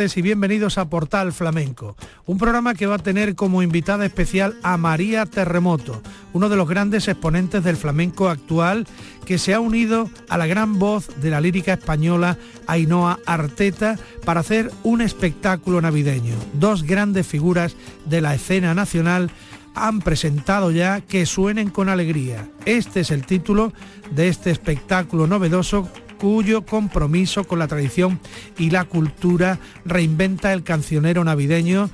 y bienvenidos a Portal Flamenco, un programa que va a tener como invitada especial a María Terremoto, uno de los grandes exponentes del flamenco actual que se ha unido a la gran voz de la lírica española Ainhoa Arteta para hacer un espectáculo navideño. Dos grandes figuras de la escena nacional han presentado ya que suenen con alegría. Este es el título de este espectáculo novedoso cuyo compromiso con la tradición y la cultura reinventa el cancionero navideño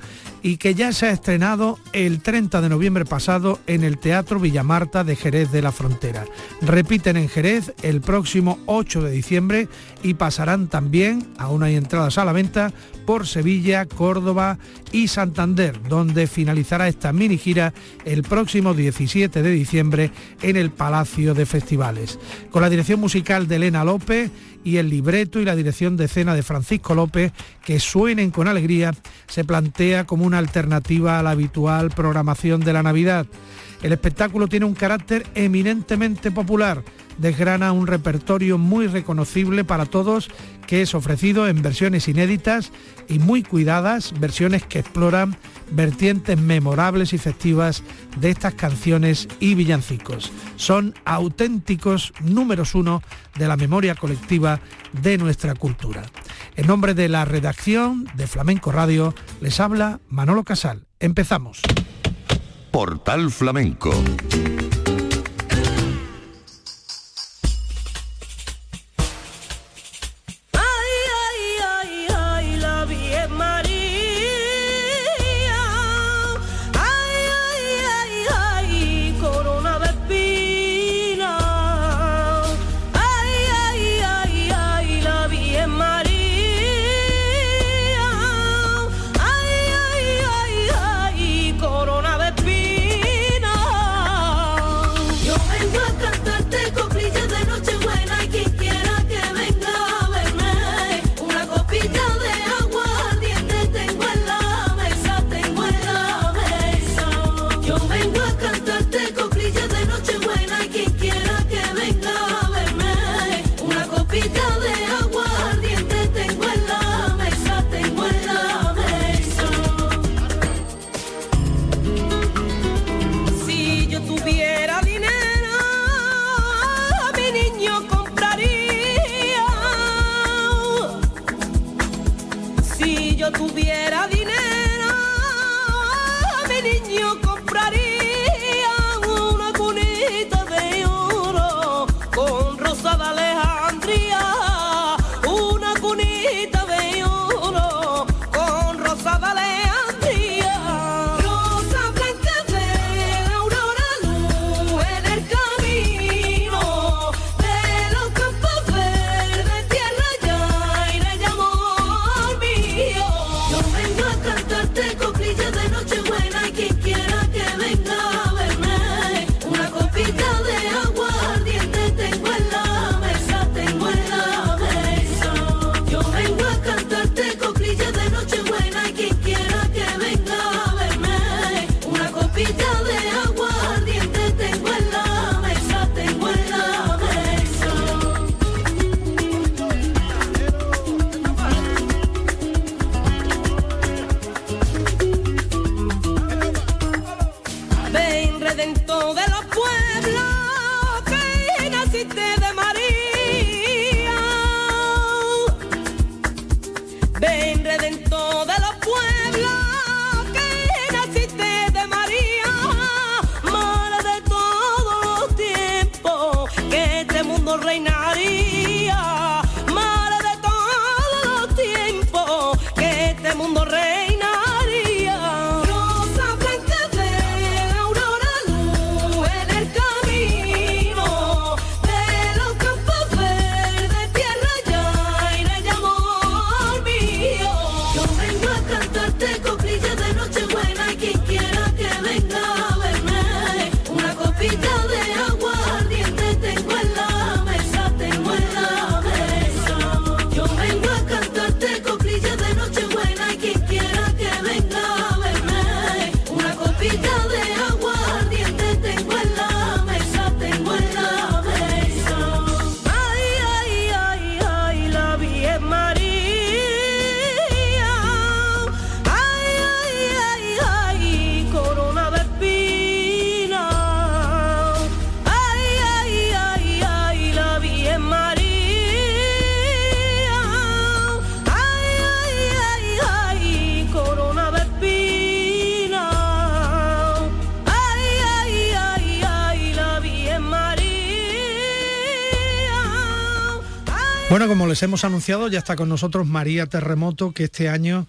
y que ya se ha estrenado el 30 de noviembre pasado en el Teatro Villamarta de Jerez de la Frontera. Repiten en Jerez el próximo 8 de diciembre y pasarán también, aún hay entradas a la venta, por Sevilla, Córdoba y Santander, donde finalizará esta mini gira el próximo 17 de diciembre en el Palacio de Festivales. Con la dirección musical de Elena López y el libreto y la dirección de escena de Francisco López, que suenen con alegría, se plantea como una alternativa a la habitual programación de la Navidad. El espectáculo tiene un carácter eminentemente popular, desgrana un repertorio muy reconocible para todos que es ofrecido en versiones inéditas y muy cuidadas, versiones que exploran vertientes memorables y festivas de estas canciones y villancicos. Son auténticos números uno de la memoria colectiva de nuestra cultura. En nombre de la redacción de Flamenco Radio les habla Manolo Casal. Empezamos. Portal Flamenco hemos anunciado, ya está con nosotros María Terremoto, que este año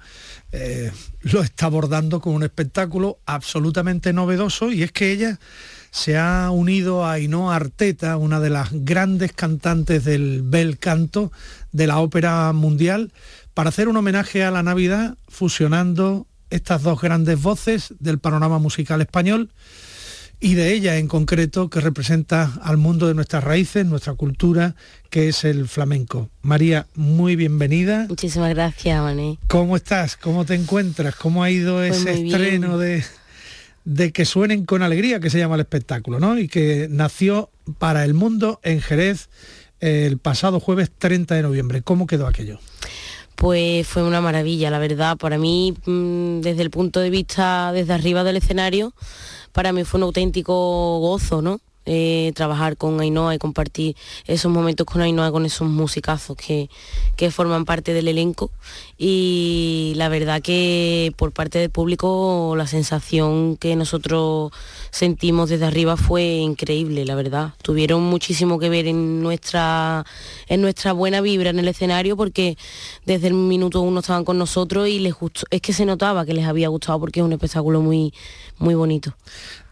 eh, lo está abordando con un espectáculo absolutamente novedoso y es que ella se ha unido a Ainhoa Arteta, una de las grandes cantantes del bel canto de la ópera mundial, para hacer un homenaje a la Navidad fusionando estas dos grandes voces del panorama musical español y de ella en concreto que representa al mundo de nuestras raíces, nuestra cultura, que es el flamenco. María, muy bienvenida. Muchísimas gracias, Mané. ¿Cómo estás? ¿Cómo te encuentras? ¿Cómo ha ido pues ese estreno de, de que suenen con alegría, que se llama el espectáculo, ¿no? Y que nació para el mundo en Jerez el pasado jueves 30 de noviembre. ¿Cómo quedó aquello? Pues fue una maravilla, la verdad. Para mí, mm, desde el punto de vista desde arriba del escenario, para mí fue un auténtico gozo, ¿no? Trabajar con Ainhoa y compartir esos momentos con Ainhoa, con esos musicazos que, que, forman parte del elenco. Y la verdad que por parte del público la sensación que nosotros sentimos desde arriba fue increíble, la verdad. Tuvieron muchísimo que ver en nuestra, en nuestra buena vibra en el escenario porque desde el minuto uno estaban con nosotros y les gustó, es que se notaba que les había gustado porque es un espectáculo muy, muy bonito.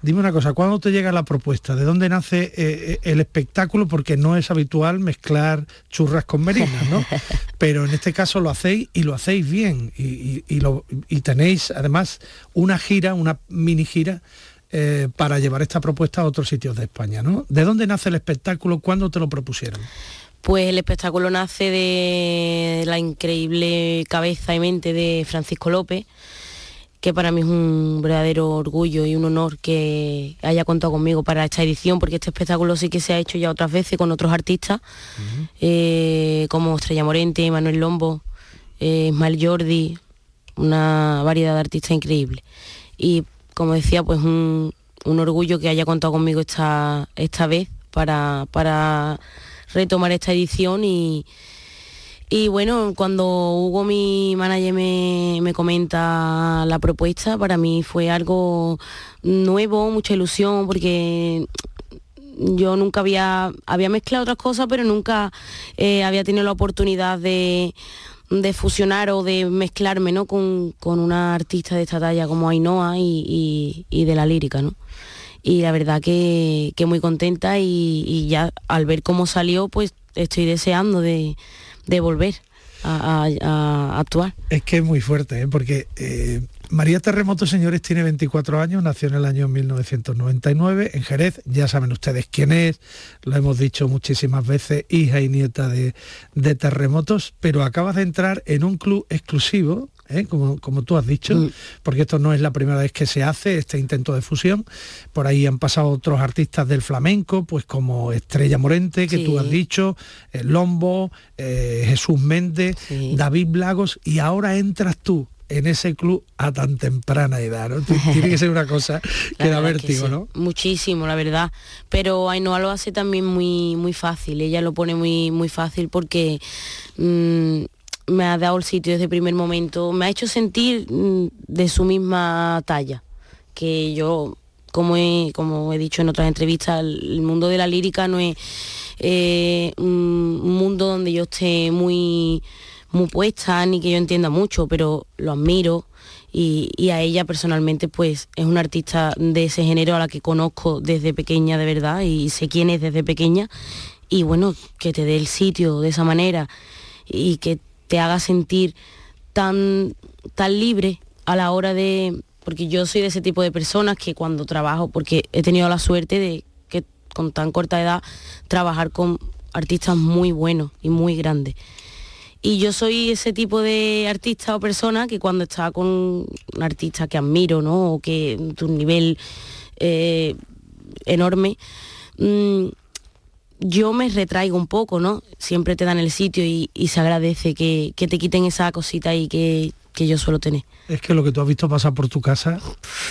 Dime una cosa, ¿cuándo te llega la propuesta? ¿De dónde nace eh, eh, el espectáculo? Porque no es habitual mezclar churras con merinas, ¿no? Pero en este caso lo hacéis y lo hacéis bien. Y, lo, tenéis además una gira, una mini gira, eh, para llevar esta propuesta a otros sitios de España, ¿no? ¿De dónde nace el espectáculo? ¿Cuándo te lo propusieron? Pues el espectáculo nace de la increíble cabeza y mente de Francisco López que para mí es un verdadero orgullo y un honor que haya contado conmigo para esta edición, porque este espectáculo sí que se ha hecho ya otras veces con otros artistas, eh, como Estrella Morente, Manuel Lombo, eh, Ismael Jordi, una variedad de artistas increíble. Y como decía, pues un, orgullo que haya contado conmigo esta, esta vez para, para retomar esta edición y, y bueno, cuando Hugo, mi manager, me, comenta la propuesta, para mí fue algo nuevo, mucha ilusión, porque yo nunca había, había mezclado otras cosas, pero nunca eh, había tenido la oportunidad de, fusionar o de mezclarme ¿no? con, una artista de esta talla como Ainhoa y, de la lírica. ¿no? Y la verdad que, muy contenta y ya al ver cómo salió, pues estoy deseando de de volver a, actuar. Es que es muy fuerte, ¿eh? porque eh, María Terremoto, señores, tiene 24 años, nació en el año 1999 en Jerez, ya saben ustedes quién es, lo hemos dicho muchísimas veces, hija y nieta de, de terremotos, pero acaba de entrar en un club exclusivo ¿eh? como, como, tú has dicho, mm. porque esto no es la primera vez que se hace este intento de fusión. Por ahí han pasado otros artistas del flamenco, pues como Estrella Morente, que tú has dicho, eh, Lombo, eh, Jesús Méndez, David Blagos, y ahora entras tú en ese club a tan temprana edad, ¿no? Tiene que ser una cosa que da vértigo, ¿no? Muchísimo, la verdad. Pero Ainhoa lo hace también muy, muy fácil, ella lo pone muy, muy fácil porque mm, me ha dado el sitio desde el primer momento, me ha hecho sentir mm, de su misma talla, que yo, como he, como he dicho en otras entrevistas, el mundo de la lírica no es eh, un mundo donde yo esté muy, muy puesta ni que yo entienda mucho, pero lo admiro. Y, y, a ella personalmente pues es una artista de ese género a la que conozco desde pequeña de verdad y sé quién es desde pequeña y bueno, que te dé el sitio de esa manera y que te haga sentir tan, tan libre a la hora de... Porque yo soy de ese tipo de personas que cuando trabajo, porque he tenido la suerte de que con tan corta edad trabajar con artistas muy buenos y muy grandes. Y yo soy ese tipo de artista o persona que cuando está con un artista que admiro, ¿no? O que tu nivel eh, enorme, mm, yo me retraigo un poco, ¿no? Siempre te dan el sitio y, se agradece que, te quiten esa cosita y que, yo suelo tener. Es que lo que tú has visto pasar por tu casa,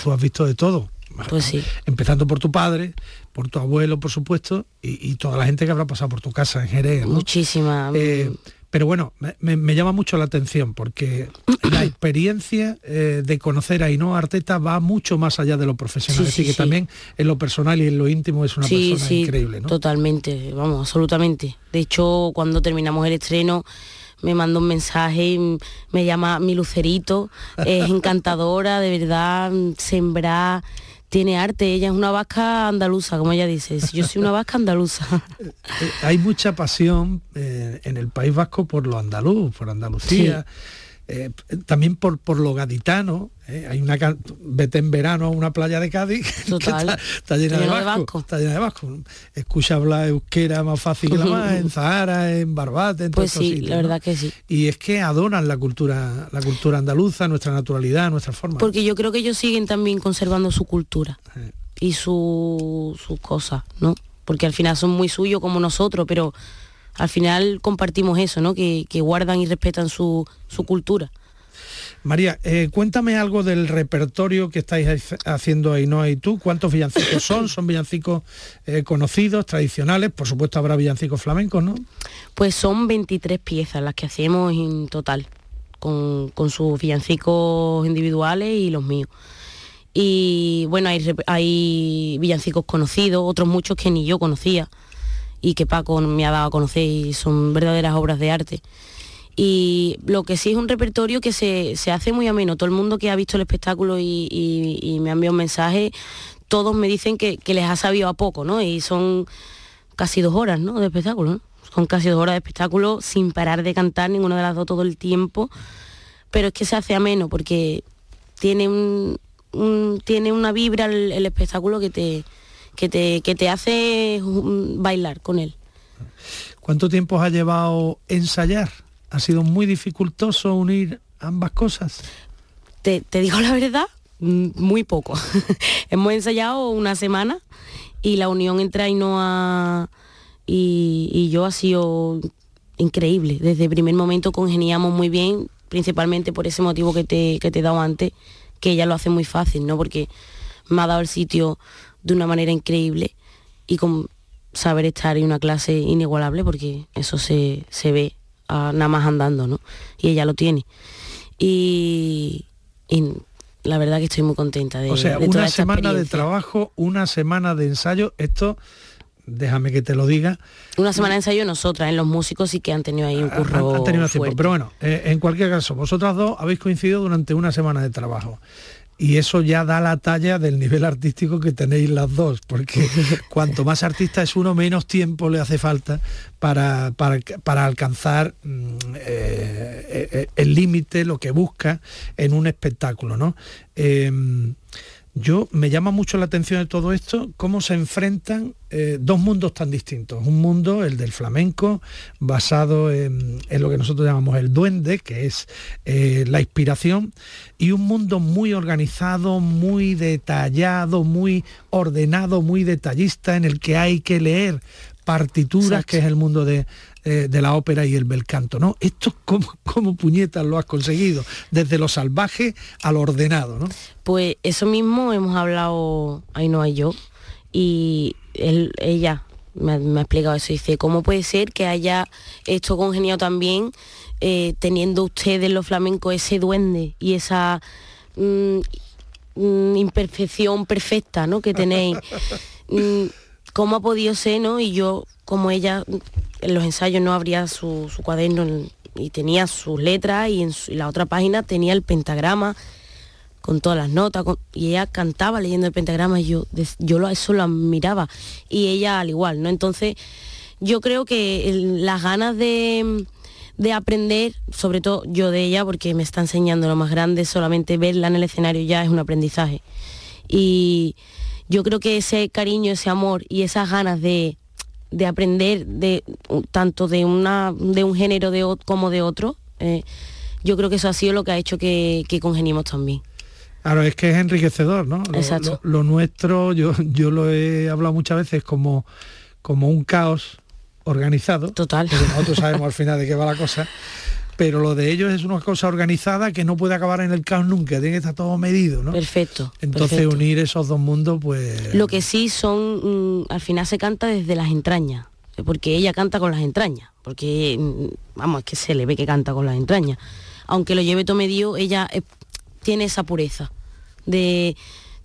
tú has visto de todo. Pues sí. Empezando por tu padre, por tu abuelo, por supuesto, y, toda la gente que habrá pasado por tu casa en Jerez. Muchísima. Eh, Pero bueno, me, llama mucho la atención porque la experiencia eh, de conocer a Ainhoa Arteta va mucho más allá de lo profesional. Así que también en lo personal y en lo íntimo es una persona increíble, ¿no? Totalmente, vamos, absolutamente. De hecho, cuando terminamos el estreno me mandó un mensaje, me llama mi lucerito, es encantadora, de verdad, sembrar tiene arte, ella es una vasca andaluza, como ella dice, yo soy una vasca andaluza. Eh, hay mucha pasión eh, en el País Vasco por lo andaluz, por Andalucía. Eh, también por, por lo gaditano, ¿eh? hay una vete en verano a una playa de Cádiz está, llena, de, vasco, está llena de vasco. Escucha hablar euskera más fácil que la más, en Zahara, en Barbate, en Pues sí, la verdad que sí. Y es que adoran la cultura, la cultura andaluza, nuestra naturalidad, nuestra forma. Porque yo creo que ellos siguen también conservando su cultura y sus su cosas, ¿no? Porque al final son muy suyos como nosotros, pero al final compartimos eso, ¿no? Que, guardan y respetan su, cultura. María, eh, cuéntame algo del repertorio que estáis haciendo Ainhoa y tú. ¿Cuántos villancicos son? ¿Son villancicos eh, conocidos, tradicionales? Por supuesto habrá villancicos flamencos, ¿no? Pues son 23 piezas las que hacemos en total, con, sus villancicos individuales y los míos. Y bueno, hay, hay villancicos conocidos, otros muchos que ni yo conocía y que Paco me ha dado a conocer y son verdaderas obras de arte. Y lo que sí es un repertorio que se, hace muy ameno. Todo el mundo que ha visto el espectáculo y, me ha enviado un mensaje, todos me dicen que, les ha sabido a poco, ¿no? Y son casi dos horas, ¿no? De espectáculo, Son casi dos horas de espectáculo sin parar de cantar, ninguna de las dos todo el tiempo. Pero es que se hace ameno porque tiene un, tiene una vibra el espectáculo que te, que te, que te hace bailar con él. ¿Cuánto tiempo ha llevado ensayar? ¿Ha sido muy dificultoso unir ambas cosas? Te, digo la verdad, muy poco. Hemos ensayado una semana y la unión entre Ainhoa y, y yo ha sido increíble. Desde el primer momento congeniamos muy bien, principalmente por ese motivo que te, que te he dado antes, que ella lo hace muy fácil, ¿no? Porque me ha dado el sitio de una manera increíble y con saber estar en una clase inigualable porque eso se, ve nada más andando, ¿no? Y ella lo tiene. Y, la verdad que estoy muy contenta de O sea, una semana de trabajo, una semana de ensayo, esto déjame que te lo diga. Una semana de ensayo nosotras, en los músicos sí que han tenido ahí un curro. Han, tenido tiempo, pero bueno, eh, en cualquier caso, vosotras dos habéis coincidido durante una semana de trabajo y eso ya da la talla del nivel artístico que tenéis las dos, porque cuanto más artista es uno, menos tiempo le hace falta para, para, alcanzar mm, eh, eh, el límite, lo que busca en un espectáculo. ¿no? Em, yo me llama mucho la atención de todo esto, cómo se enfrentan eh, dos mundos tan distintos. Un mundo, el del flamenco, basado en, lo que nosotros llamamos el duende, que es eh, la inspiración, y un mundo muy organizado, muy detallado, muy ordenado, muy detallista, en el que hay que leer partituras, que es el mundo de, eh, de la ópera y el bel canto, ¿no? Esto como, como puñetas lo has conseguido, desde lo salvaje a lo ordenado, ¿no? Pues eso mismo hemos hablado Ainhoa y yo, y ella me, ha explicado eso, dice, ¿cómo puede ser que haya esto congeniado también eh, teniendo ustedes los flamencos ese duende y esa mm, mm, imperfección perfecta ¿no? que tenéis? Mm, ¿Cómo ha podido ser, no? Y yo, como ella, en los ensayos no abría su, cuaderno y tenía sus letras y en, la otra página tenía el pentagrama con todas las notas y ella cantaba leyendo el pentagrama y yo, yo eso lo admiraba y ella al igual, ¿no? Entonces yo creo que las ganas de, de aprender, sobre todo yo de ella, porque me está enseñando lo más grande, solamente verla en el escenario ya es un aprendizaje. Y yo creo que ese cariño, ese amor y esas ganas de, de aprender de tanto de una de un género de, como de otro eh, yo creo que eso ha sido lo que ha hecho que, que congenimos también Claro, es que es enriquecedor, ¿no? Lo, Exacto. Lo, nuestro, yo, yo lo he hablado muchas veces como, como un caos organizado. Total. nosotros sabemos al final de qué va la cosa pero lo de ellos es una cosa organizada que no puede acabar en el caos nunca, tiene que estar todo medido, ¿no? Perfecto. Entonces unir esos dos mundos, pues... Lo que sí son, mm, al final se canta desde las entrañas, porque ella canta con las entrañas, porque, mm, vamos, es que se le ve que canta con las entrañas. Aunque lo lleve todo medio, ella eh, tiene esa pureza de,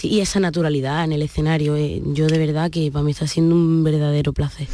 y esa naturalidad en el escenario. Eh, yo de verdad que para mí está siendo un verdadero placer.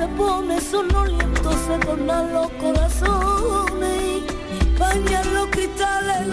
se pone sonoliento, se tornan los corazones, bañan los cristales.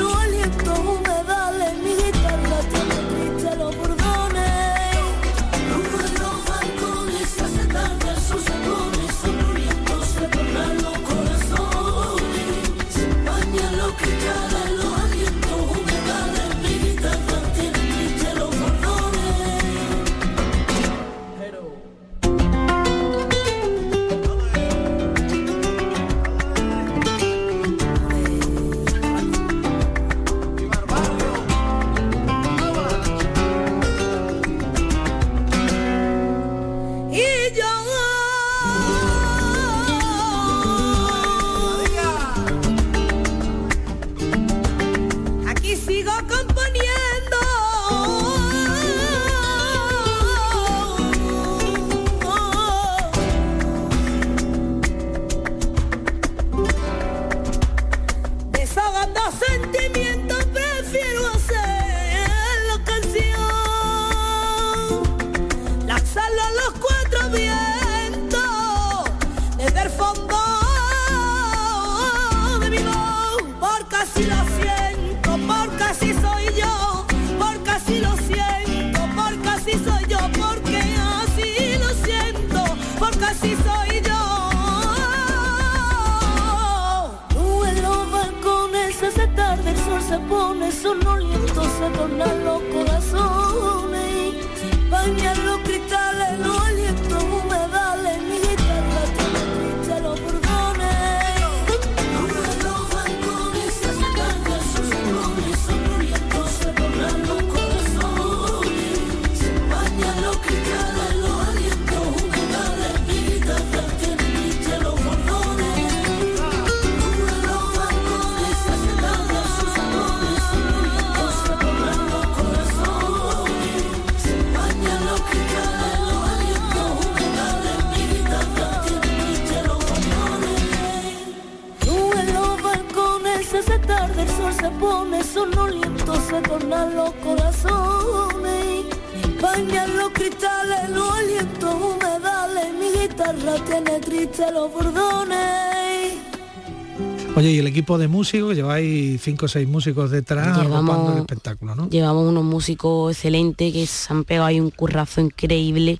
De músicos, lleváis cinco o seis músicos detrás llevamos, el espectáculo, ¿no? Llevamos unos músicos excelentes que se han pegado ahí un currazo increíble,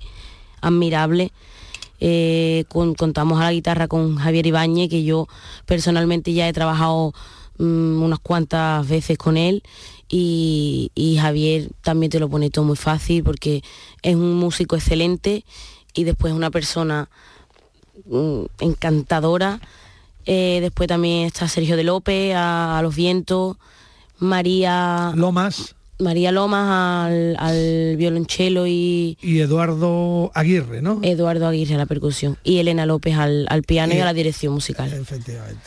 admirable. Eh, contamos a la guitarra con Javier Ibáñez, que yo personalmente ya he trabajado mm, unas cuantas veces con él y, Javier también te lo pone todo muy fácil porque es un músico excelente y después una persona mm, encantadora eh, después también está Sergio de López, a, Los Vientos, María... Lomas. María Lomas al, violonchelo y... Y Eduardo Aguirre, ¿no? Eduardo Aguirre a la percusión y Elena López al, piano y, a la dirección musical. Efectivamente.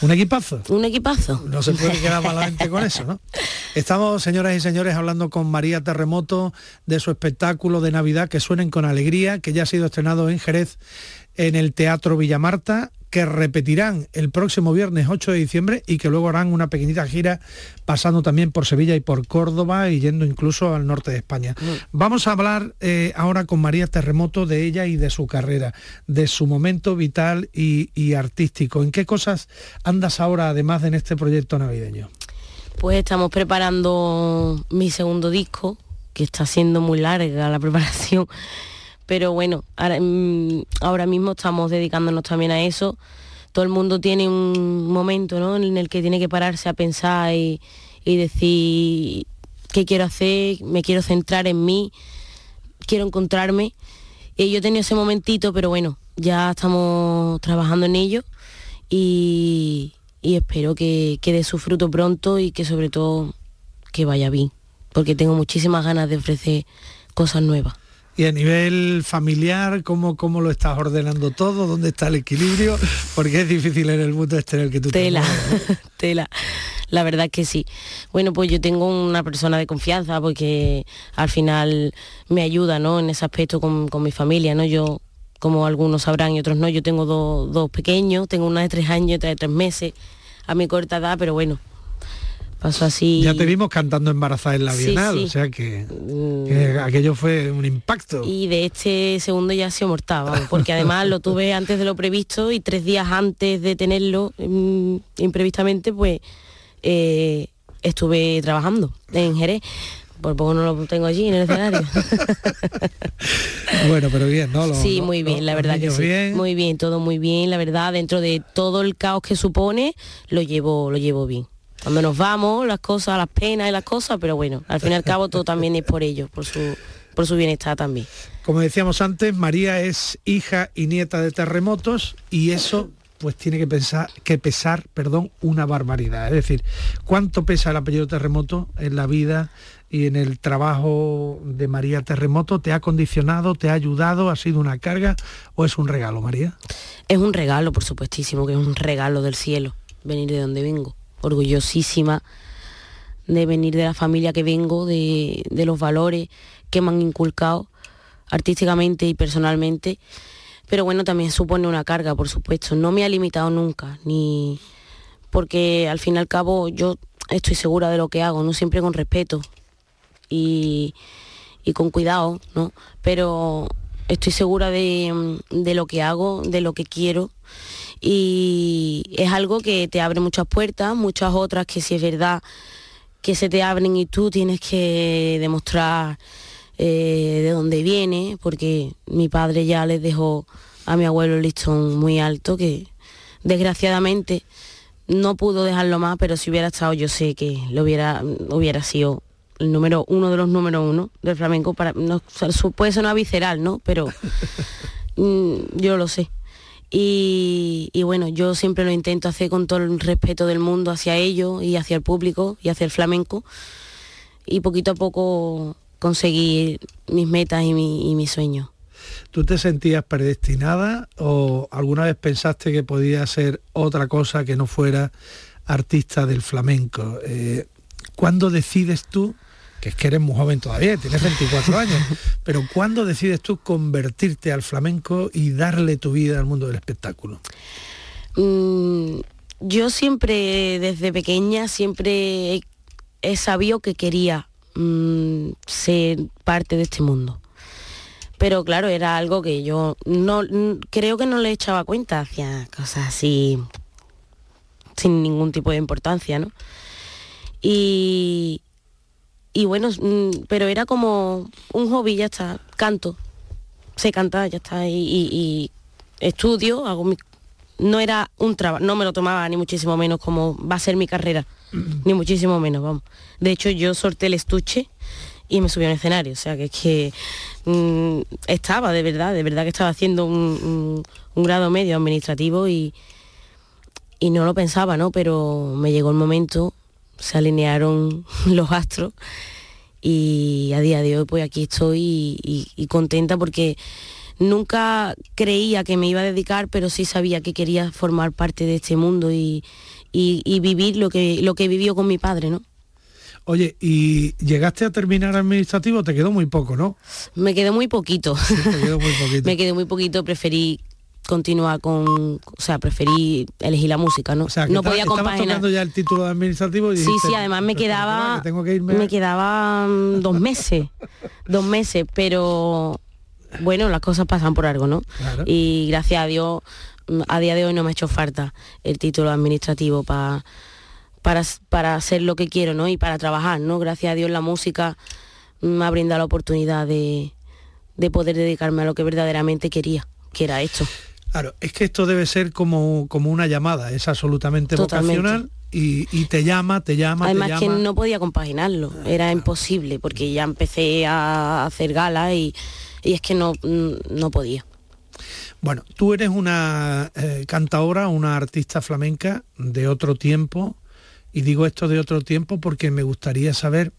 ¿Un equipazo? Un equipazo. No se puede quedar malamente con eso, ¿no? Estamos, señoras y señores, hablando con María Terremoto de su espectáculo de Navidad que suenen con alegría, que ya ha sido estrenado en Jerez en el Teatro Villamarta que repetirán el próximo viernes 8 de diciembre y que luego harán una pequeñita gira pasando también por Sevilla y por Córdoba y yendo incluso al norte de España. Mm. Vamos a hablar eh, ahora con María Terremoto de ella y de su carrera, de su momento vital y, y artístico. ¿En qué cosas andas ahora además de en este proyecto navideño? Pues estamos preparando mi segundo disco, que está siendo muy larga la preparación pero bueno, mm, ahora, mismo estamos dedicándonos también a eso. Todo el mundo tiene un momento en el que tiene que pararse a pensar y, decir qué quiero hacer, me quiero centrar en mí, quiero encontrarme. Y yo he tenido ese momentito, pero bueno, ya estamos trabajando en ello y, espero que, que dé su fruto pronto y que sobre todo que vaya bien, porque tengo muchísimas ganas de ofrecer cosas nuevas. Y a nivel familiar, ¿cómo, ¿cómo lo estás ordenando todo? ¿Dónde está el equilibrio? Porque es difícil en el mundo este en el que tú Tela, tela. La verdad que sí. Bueno, pues yo tengo una persona de confianza porque al final me ayuda, ¿no? En ese aspecto con, mi familia, ¿no? Yo, como algunos sabrán y otros no, yo tengo dos pequeños, tengo una de tres años y otra de tres meses a mi corta edad, pero bueno, pasó así. Ya te vimos cantando embarazada en la Bienal, o sea que, mm. aquello fue un impacto. Y de este segundo ya sido mortal, porque además lo tuve antes de lo previsto y tres días antes de tenerlo mm, imprevistamente, pues eh, estuve trabajando en Jerez. Por poco no lo tengo allí en el escenario. bueno, pero bien, ¿no? sí, muy bien, la verdad que sí. Muy bien, todo muy bien, la verdad, dentro de todo el caos que supone, lo llevo, lo llevo bien cuando nos vamos, las cosas, las penas y las cosas, pero bueno, al fin y al cabo todo también es por ellos, por su, por su bienestar también. Como decíamos antes, María es hija y nieta de terremotos y eso pues tiene que pensar que pesar, perdón, una barbaridad. Es decir, ¿cuánto pesa el apellido terremoto en la vida y en el trabajo de María Terremoto? ¿Te ha condicionado, te ha ayudado, ha sido una carga o es un regalo, María? Es un regalo, por supuestísimo, que es un regalo del cielo, venir de donde vengo orgullosísima de venir de la familia que vengo, de, los valores que me han inculcado artísticamente y personalmente. Pero bueno, también supone una carga, por supuesto. No me ha limitado nunca, ni porque al fin y al cabo yo estoy segura de lo que hago, no siempre con respeto y, con cuidado, ¿no? Pero estoy segura de, de lo que hago, de lo que quiero y es algo que te abre muchas puertas, muchas otras que si es verdad que se te abren y tú tienes que demostrar eh, de dónde viene, porque mi padre ya les dejó a mi abuelo el listón muy alto, que desgraciadamente no pudo dejarlo más, pero si hubiera estado yo sé que lo hubiera, hubiera sido el número uno de los número uno del flamenco para no puede sonar visceral no pero mm, yo lo sé y, bueno, yo siempre lo intento hacer con todo el respeto del mundo hacia ellos y hacia el público y hacia el flamenco. Y poquito a poco conseguir mis metas y, mi, mis sueños. ¿Tú te sentías predestinada o alguna vez pensaste que podía ser otra cosa que no fuera artista del flamenco? Eh, ¿Cuándo decides tú que es que eres muy joven todavía, tienes 24 años, pero ¿cuándo decides tú convertirte al flamenco y darle tu vida al mundo del espectáculo? Mm, yo siempre, desde pequeña, siempre he, sabido que quería mm, ser parte de este mundo. Pero claro, era algo que yo no creo que no le echaba cuenta, hacía cosas así sin ningún tipo de importancia, ¿no? Y, y bueno, mm, pero era como un hobby, ya está, canto, sé cantar, ya está, y, estudio, hago mi, no era un trabajo, no me lo tomaba ni muchísimo menos como va a ser mi carrera, ni muchísimo menos, vamos. De hecho, yo sorté el estuche y me subí a un escenario, o sea que es que mm, estaba, de verdad, de verdad que estaba haciendo un, grado medio administrativo y, y no lo pensaba, ¿no? Pero me llegó el momento se alinearon los astros y a día de hoy pues aquí estoy y, contenta porque nunca creía que me iba a dedicar, pero sí sabía que quería formar parte de este mundo y, vivir lo que, lo que vivió con mi padre, ¿no? Oye, ¿y llegaste a terminar administrativo? Te quedó muy poco, ¿no? Me quedó muy poquito. quedó muy poquito. me quedó muy poquito, preferí continuar con, o sea, preferí elegir la música, ¿no? O sea, no podía compaginar. tocando ya el título de administrativo Sí, sí, además me quedaba me quedaba dos meses, dos meses, pero bueno, las cosas pasan por algo, ¿no? Y gracias a Dios a día de hoy no me ha hecho falta el título administrativo para para, para hacer lo que quiero, ¿no? Y para trabajar, ¿no? Gracias a Dios la música me ha brindado la oportunidad de, de poder dedicarme a lo que verdaderamente quería, que era esto. Claro, es que esto debe ser como, como una llamada, es absolutamente vocacional y, te llama, te llama. Además que no podía compaginarlo, era imposible porque ya empecé a hacer gala y, es que no, no podía. Bueno, tú eres una eh, cantadora, una artista flamenca de otro tiempo, y digo esto de otro tiempo porque me gustaría saber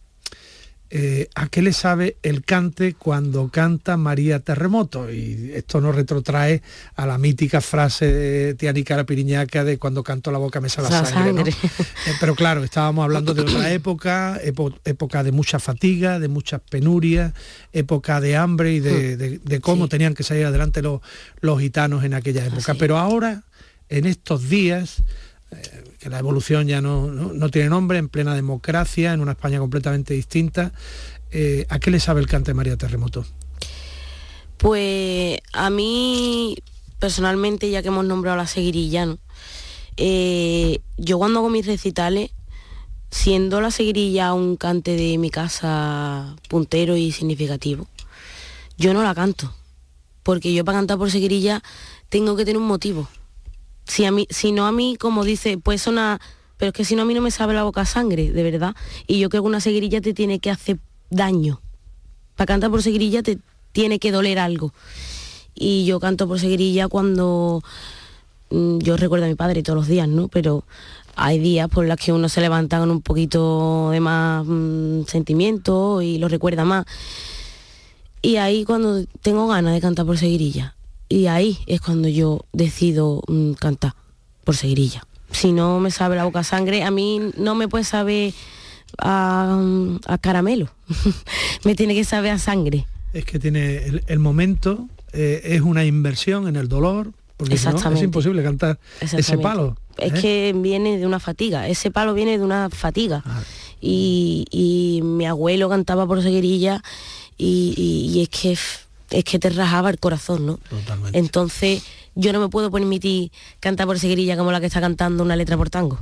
eh, ¿a qué le sabe el cante cuando canta María Terremoto? Y esto nos retrotrae a la mítica frase de Tianica Piriñaca de cuando canto la boca me sale la, sangre. Eh, pero claro, estábamos hablando de otra época, época de mucha fatiga, de muchas penurias, época de hambre y de, hmm. cómo tenían que salir adelante los, los gitanos en aquella época. Pero ahora, en estos días, eh, que la evolución ya no, tiene nombre, en plena democracia, en una España completamente distinta. Eh, ¿A qué le sabe el cante María Terremoto? Pues a mí, personalmente, ya que hemos nombrado la seguirilla, eh, yo cuando hago mis recitales, siendo la seguirilla un cante de mi casa puntero y significativo, yo no la canto. Porque yo para cantar por seguirilla tengo que tener un motivo si, a mí, no a mí, como dice, pues una... Pero es que si no a mí no me sabe la boca sangre, de verdad. Y yo creo que una seguirilla te tiene que hacer daño. Para cantar por seguirilla te tiene que doler algo. Y yo canto por seguirilla cuando... Mm, yo recuerdo a mi padre todos los días, ¿no? Pero hay días por los que uno se levanta con un poquito de más mm, sentimiento y lo recuerda más. Y ahí cuando tengo ganas de cantar por seguirilla, y ahí es cuando yo decido mm, cantar por seguirilla. Si no me sabe la boca sangre, a mí no me puede saber a, caramelo, me tiene que saber a sangre. Es que tiene el, momento, eh, es una inversión en el dolor, porque es imposible cantar ese palo. Es ¿eh? que viene de una fatiga, ese palo viene de una fatiga. Ah. Y, mi abuelo cantaba por seguirilla y es que es que te rajaba el corazón, ¿no? Totalmente. Entonces yo no me puedo permitir cantar por seguirilla como la que está cantando una letra por tango.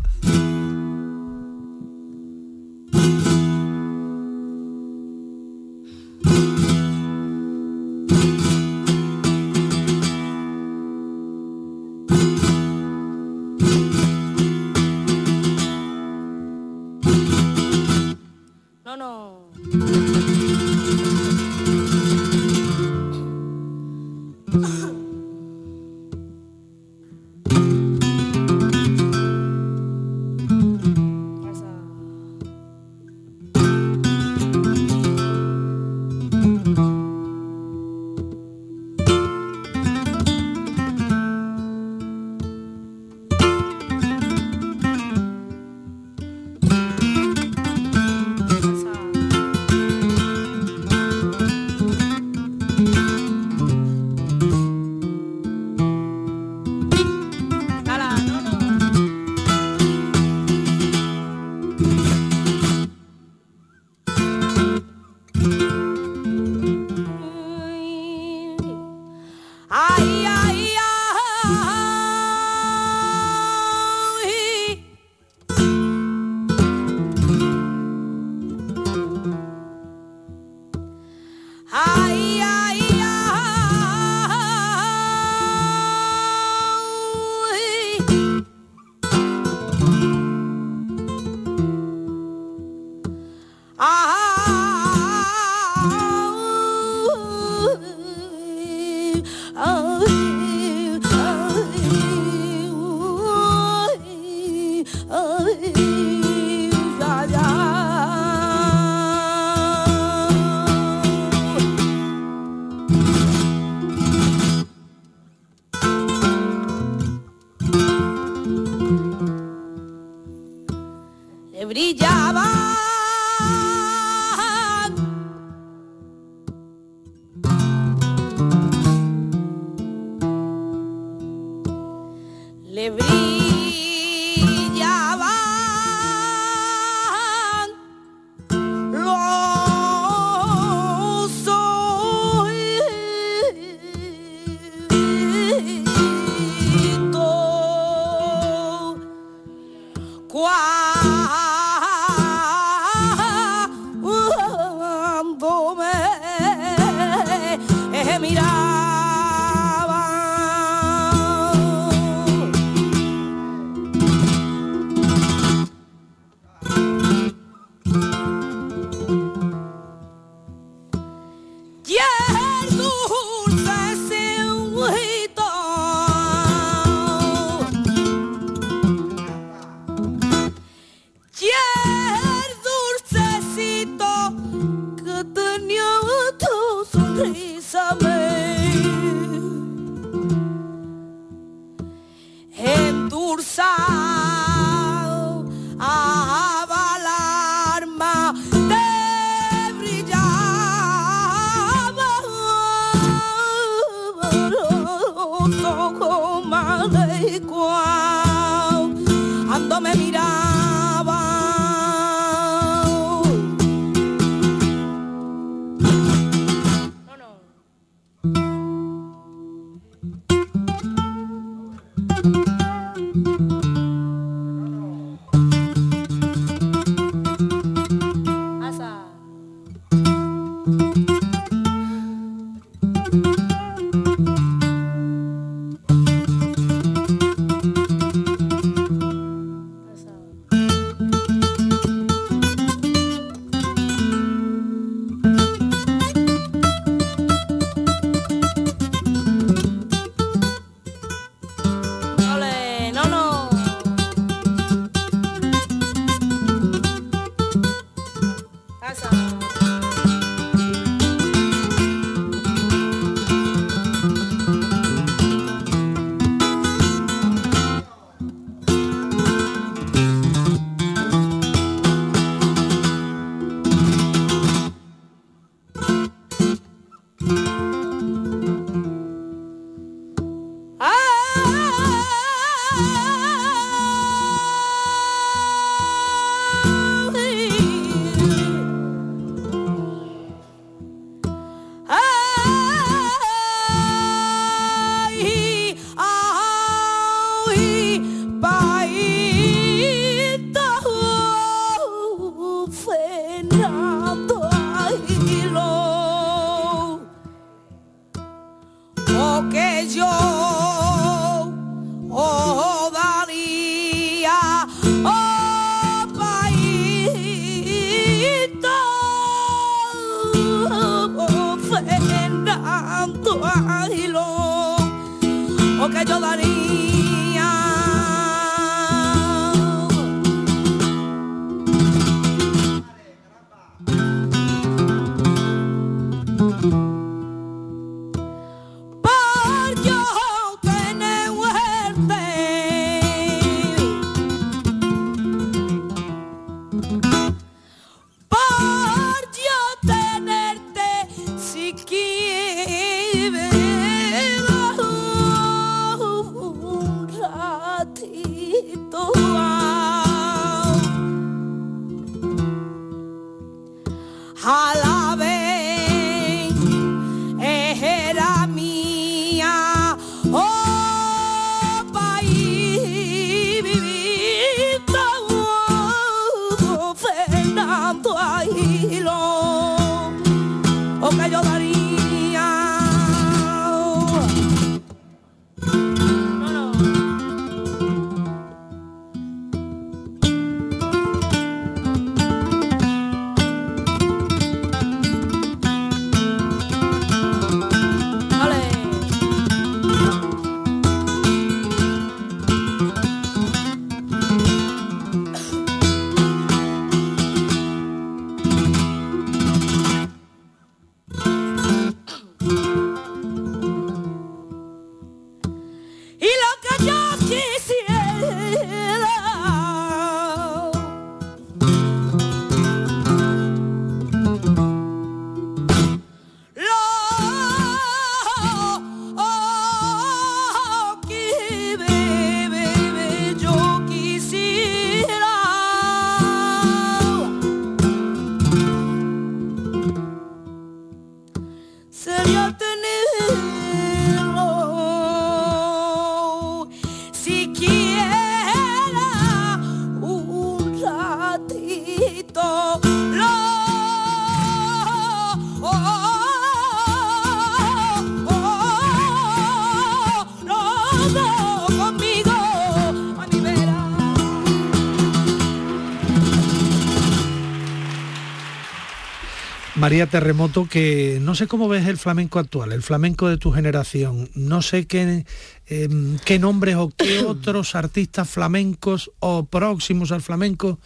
María Terremoto, que no sé cómo ves el flamenco actual, el flamenco de tu generación. No sé qué, em, qué nombres o qué otros artistas flamencos o próximos al flamenco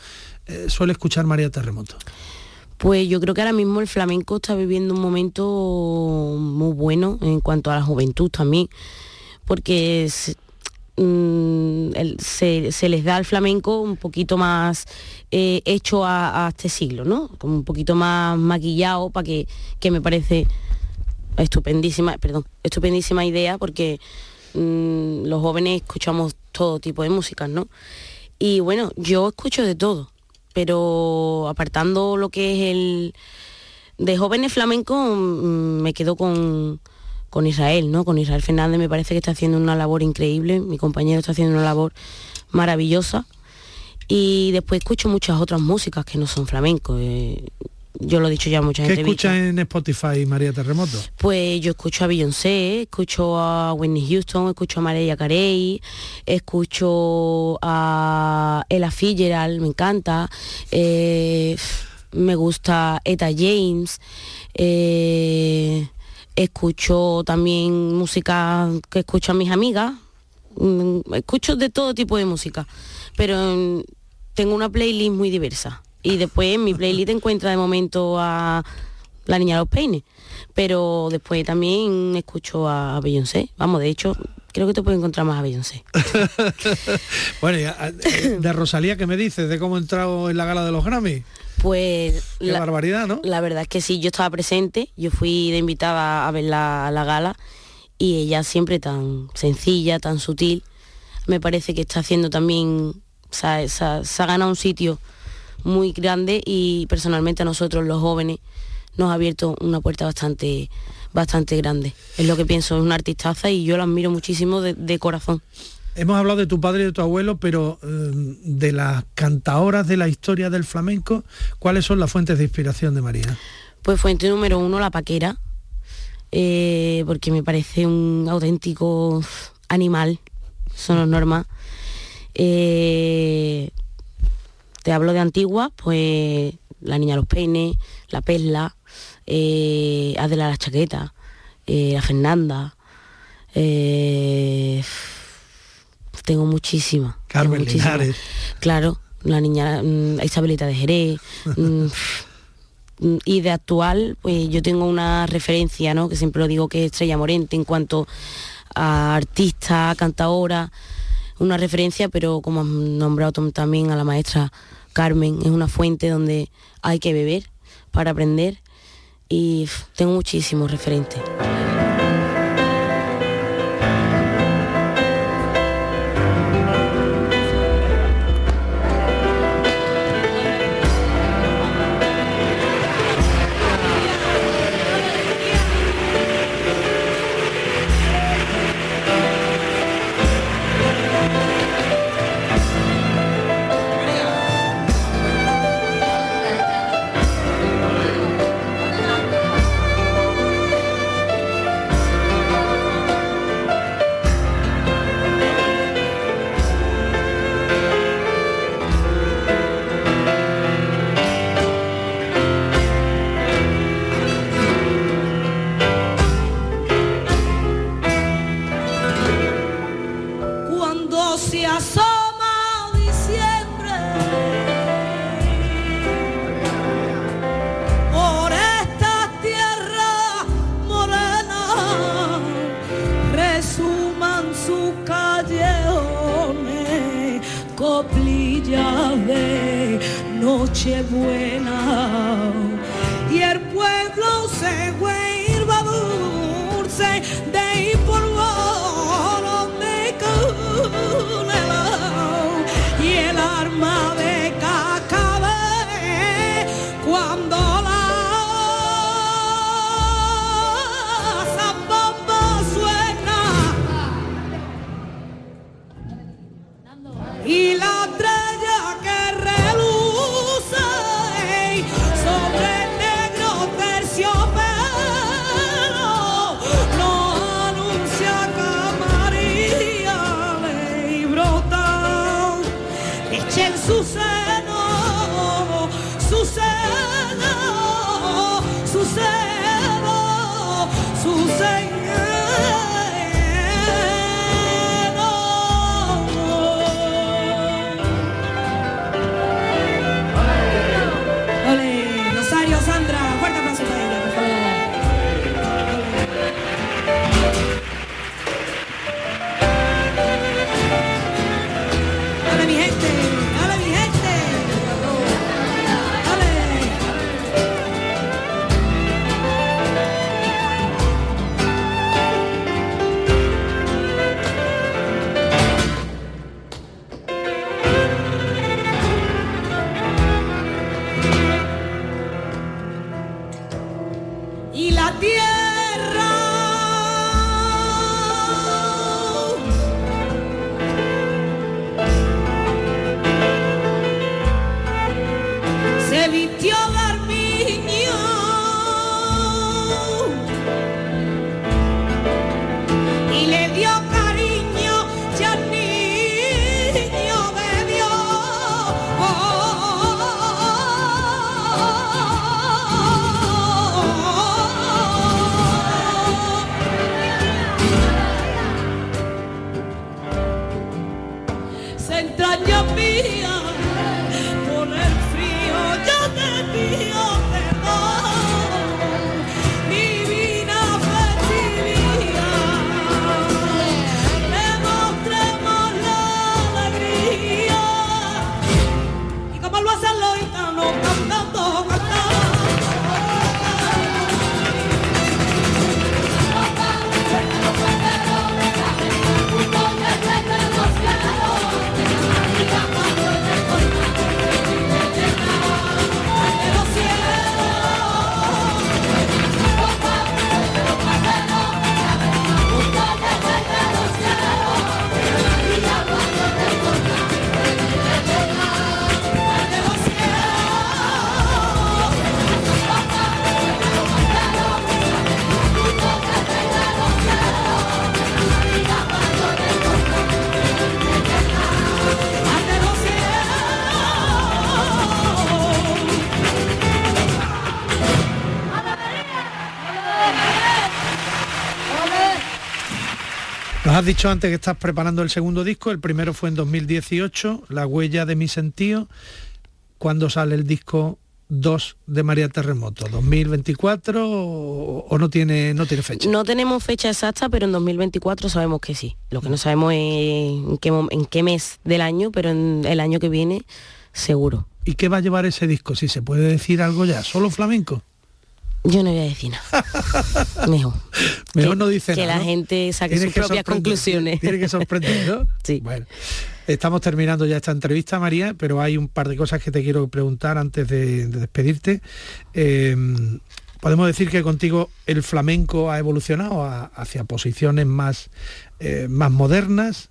eh, suele escuchar María Terremoto. Pues yo creo que ahora mismo el flamenco está viviendo un momento muy bueno en cuanto a la juventud también, porque mm, se, les da al flamenco un poquito más eh, hecho a, este siglo, ¿no? Como un poquito más maquillado para que, que me parece estupendísima, perdón, estupendísima idea porque mm, los jóvenes escuchamos todo tipo de música, ¿no? Y bueno, yo escucho de todo pero apartando lo que es el de jóvenes flamencos, mm, me quedo con, con Israel, ¿no? Con Israel Fernández me parece que está haciendo una labor increíble, mi compañero está haciendo una labor maravillosa. Y después escucho muchas otras músicas que no son flamencos. Eh, yo lo he dicho ya mucha gente. ¿Qué escuchas en Spotify, María Terremoto? Pues yo escucho a Beyoncé, escucho a Whitney Houston, escucho a María Carey, escucho a Ella Fitzgerald, me encanta. Eh, me gusta Eta James. Eh, escucho también música que escuchan mis amigas. Mm, escucho de todo tipo de música, pero mm, tengo una playlist muy diversa y después en mi playlist encuentra de momento a la niña de los peines pero después también escucho a Beyoncé. Vamos de hecho creo que te puedo encontrar más a Beyoncé. Bueno de Rosalía qué me dices de cómo he entrado en la gala de los Grammy pues la barbaridad no la verdad es que sí yo estaba presente yo fui de invitada a ver la, la gala y ella siempre tan sencilla tan sutil me parece que está haciendo también se ha ganado un sitio muy grande y personalmente a nosotros los jóvenes nos ha abierto una puerta bastante bastante grande. Es lo que pienso, es una artistaza y yo la admiro muchísimo de, corazón. Hemos hablado de tu padre y de tu abuelo, pero eh, de las cantaoras de la historia del flamenco, ¿cuáles son las fuentes de inspiración de María? Pues fuente número uno, la paquera, eh, porque me parece un auténtico animal, son los normas. Eh, te hablo de Antigua, pues La Niña los Peines, La Pesla, eh, Adela la Chaqueta, eh, La Fernanda. Eh, tengo muchísimas. Carmen Linares. Claro, la niña mm, Isabelita de Jerez. Mm, mm, y de actual, pues yo tengo una referencia, ¿no? Que siempre lo digo que es Estrella Morente en cuanto a artista, cantadora una referencia, pero como han nombrado también a la maestra Carmen, es una fuente donde hay que beber para aprender y tengo muchísimos referentes. Has dicho antes que estás preparando el segundo disco, el primero fue en 2018, La huella de mi sentido. ¿Cuándo sale el disco 2 de María Terremoto? ¿2024 o, no, tiene, no tiene fecha? No tenemos fecha exacta, pero en 2024 sabemos que sí. Lo que no sabemos es en qué, en qué mes del año, pero en el año que viene seguro. ¿Y qué va a llevar ese disco? Si se puede decir algo ya, ¿solo flamenco? Yo no voy a decir nada. Mejor. Mejor no dice que nada. Que la gente saque sus propias conclusiones. Tiene que sorprender, ¿no? sí. Bueno, estamos terminando ya esta entrevista, María, pero hay un par de cosas que te quiero preguntar antes de, despedirte. Eh, podemos decir que contigo el flamenco ha evolucionado hacia posiciones más, eh, más modernas,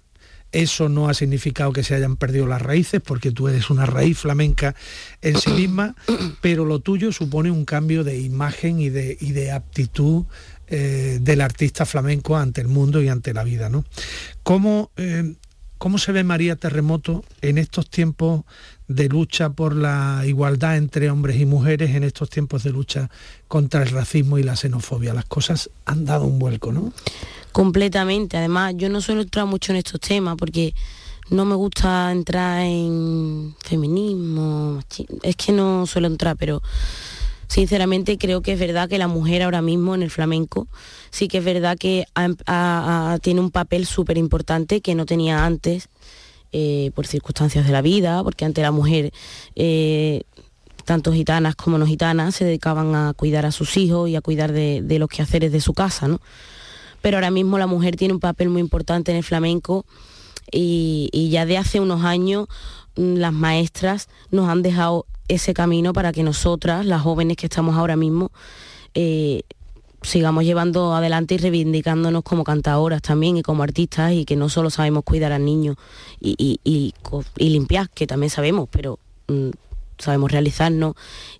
eso no ha significado que se hayan perdido las raíces, porque tú eres una raíz flamenca en sí misma, pero lo tuyo supone un cambio de imagen y de, de aptitud eh, del artista flamenco ante el mundo y ante la vida. ¿no? ¿Cómo, eh, ¿Cómo se ve María Terremoto en estos tiempos de lucha por la igualdad entre hombres y mujeres, en estos tiempos de lucha contra el racismo y la xenofobia? Las cosas han dado un vuelco, ¿no? Completamente. Además, yo no suelo entrar mucho en estos temas porque no me gusta entrar en feminismo, es que no suelo entrar, pero sinceramente creo que es verdad que la mujer ahora mismo en el flamenco sí que es verdad que tiene un papel súper importante que no tenía antes eh, por circunstancias de la vida, porque antes la mujer, eh, tanto gitanas como no gitanas, se dedicaban a cuidar a sus hijos y a cuidar de, de los quehaceres de su casa, ¿no? Pero ahora mismo la mujer tiene un papel muy importante en el flamenco y, ya de hace unos años mm, las maestras nos han dejado ese camino para que nosotras, las jóvenes que estamos ahora mismo, eh, sigamos llevando adelante y reivindicándonos como cantadoras también y como artistas y que no solo sabemos cuidar al niño y, limpiar, que también sabemos, pero mm, sabemos realizarnos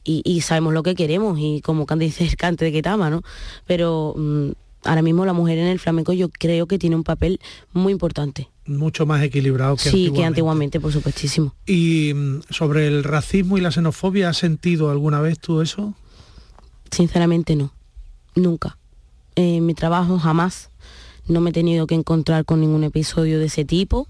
y, sabemos lo que queremos y como dice el cante de Ketama, ¿no? Pero mm, ahora mismo la mujer en el flamenco yo creo que tiene un papel muy importante. Mucho más equilibrado que sí, que antiguamente, por supuestísimo. ¿Y mm, sobre el racismo y la xenofobia, has sentido alguna vez tú eso? Sinceramente no, nunca. En mi trabajo jamás no me he tenido que encontrar con ningún episodio de ese tipo.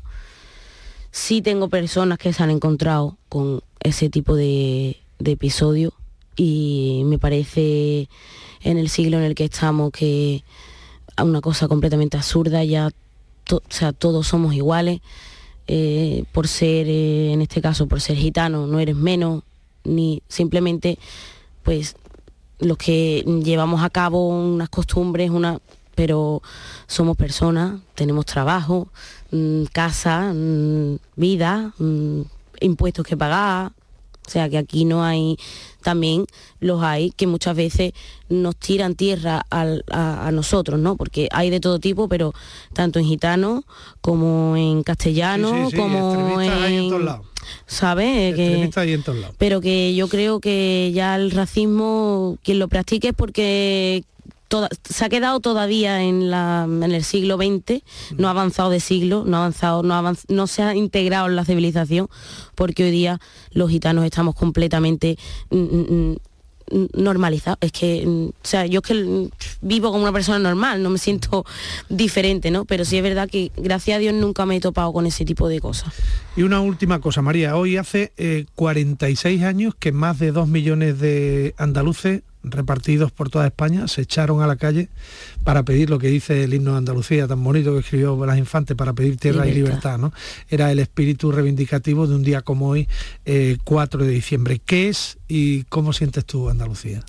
Sí tengo personas que se han encontrado con ese tipo de, de episodio y me parece en el siglo en el que estamos, que una cosa completamente absurda, ya o sea, todos somos iguales, eh, por ser, eh, en este caso, por ser gitano, no eres menos, ni simplemente, pues, los que llevamos a cabo unas costumbres, una, pero somos personas, tenemos trabajo, mm, casa, mm, vida, mm, impuestos que pagar, O sea que aquí no hay, también los hay que muchas veces nos tiran tierra a, nosotros, ¿no? Porque hay de todo tipo, pero tanto en gitano como en castellano, como en... ¿Sabes? Pero que yo creo que ya el racismo, quien lo practique es porque se ha quedado todavía en, la, en el siglo XX, no ha avanzado de siglo, no ha avanzado, no, no se ha integrado en la civilización, porque hoy día los gitanos estamos completamente mm, mm, mm, normalizados. Es que, o sea, yo es que vivo como una persona normal, no me siento diferente, ¿no? Pero sí es verdad que gracias a Dios nunca me he topado con ese tipo de cosas. Y una última cosa, María, hoy hace 46 eh, años que más de 2 millones de andaluces repartidos por toda España, se echaron a la calle para pedir lo que dice el himno de Andalucía, tan bonito que escribió Blas Infante, para pedir tierra y libertad. ¿no? Era el espíritu reivindicativo de un día como hoy, 4 eh, de diciembre. ¿Qué es y cómo sientes tú Andalucía?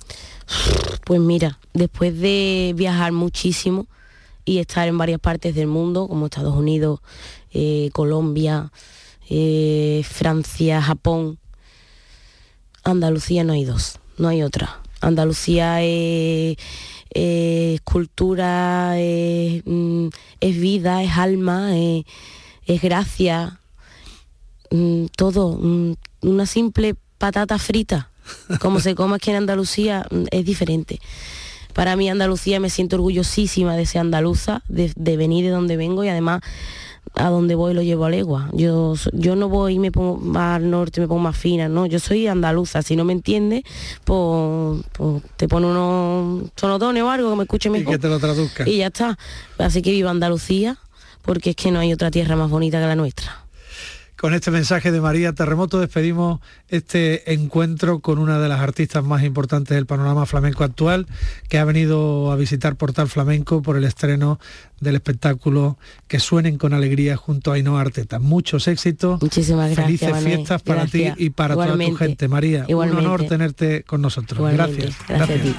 Pues mira, después de viajar muchísimo y estar en varias partes del mundo, como Estados Unidos, eh, Colombia, eh, Francia, Japón, Andalucía no hay dos, no hay otra Andalucía es, cultura, mm, es, vida, es alma, es, gracia, mm, todo. Mm, una simple patata frita, como se come aquí en Andalucía, es diferente. Para mí Andalucía me siento orgullosísima de ser andaluza, de, de venir de donde vengo y además a donde voy lo llevo a legua. Yo, yo no voy y me pongo al norte, me pongo más fina, no, yo soy andaluza, si no me entiendes, pues, pues te pone unos sonotones o algo que me escuche mejor. Y que te lo traduzca. Y ya está. Así que viva Andalucía, porque es que no hay otra tierra más bonita que la nuestra. Con este mensaje de María Terremoto despedimos este encuentro con una de las artistas más importantes del panorama flamenco actual, que ha venido a visitar Portal Flamenco por el estreno del espectáculo Que suenen con alegría junto a Ainhoa Arteta. Muchos éxitos. Muchísimas gracias. Felices fiestas para ti y para toda tu gente. María, un honor tenerte con nosotros. Gracias. gracias.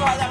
Rồi là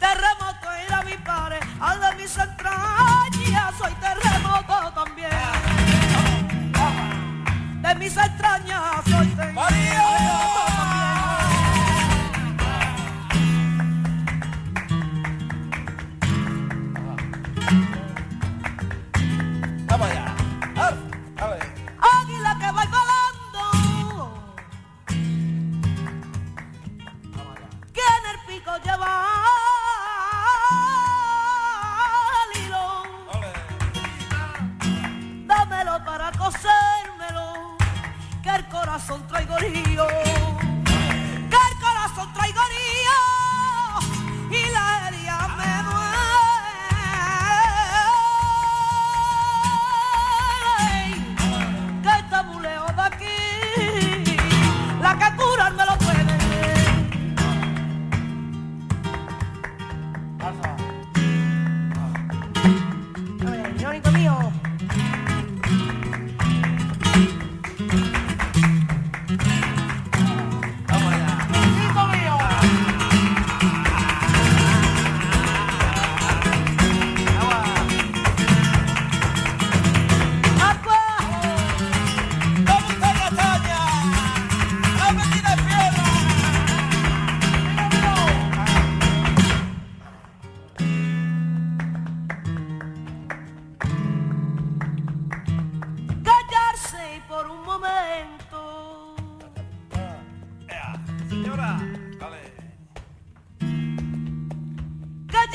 Terremoto y mi padre, al de mis entrañas, soy terremoto también. De mis extrañas soy terremoto.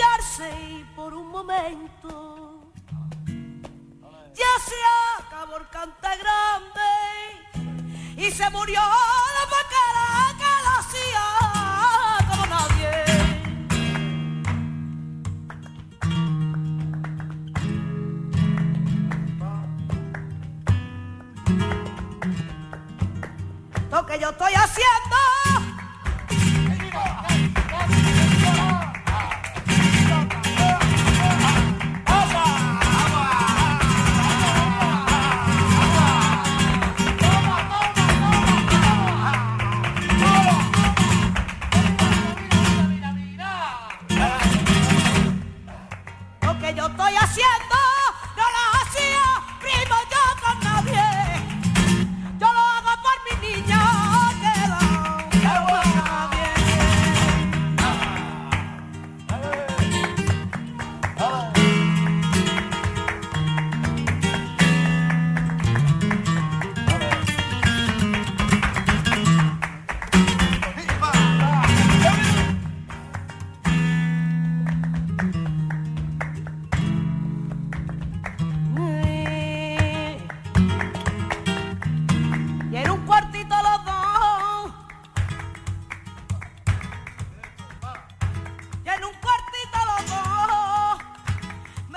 Así por un momento. Ya se acabó el cante grande y se murió la pacara que la hacía como nadie. Lo que yo estoy haciendo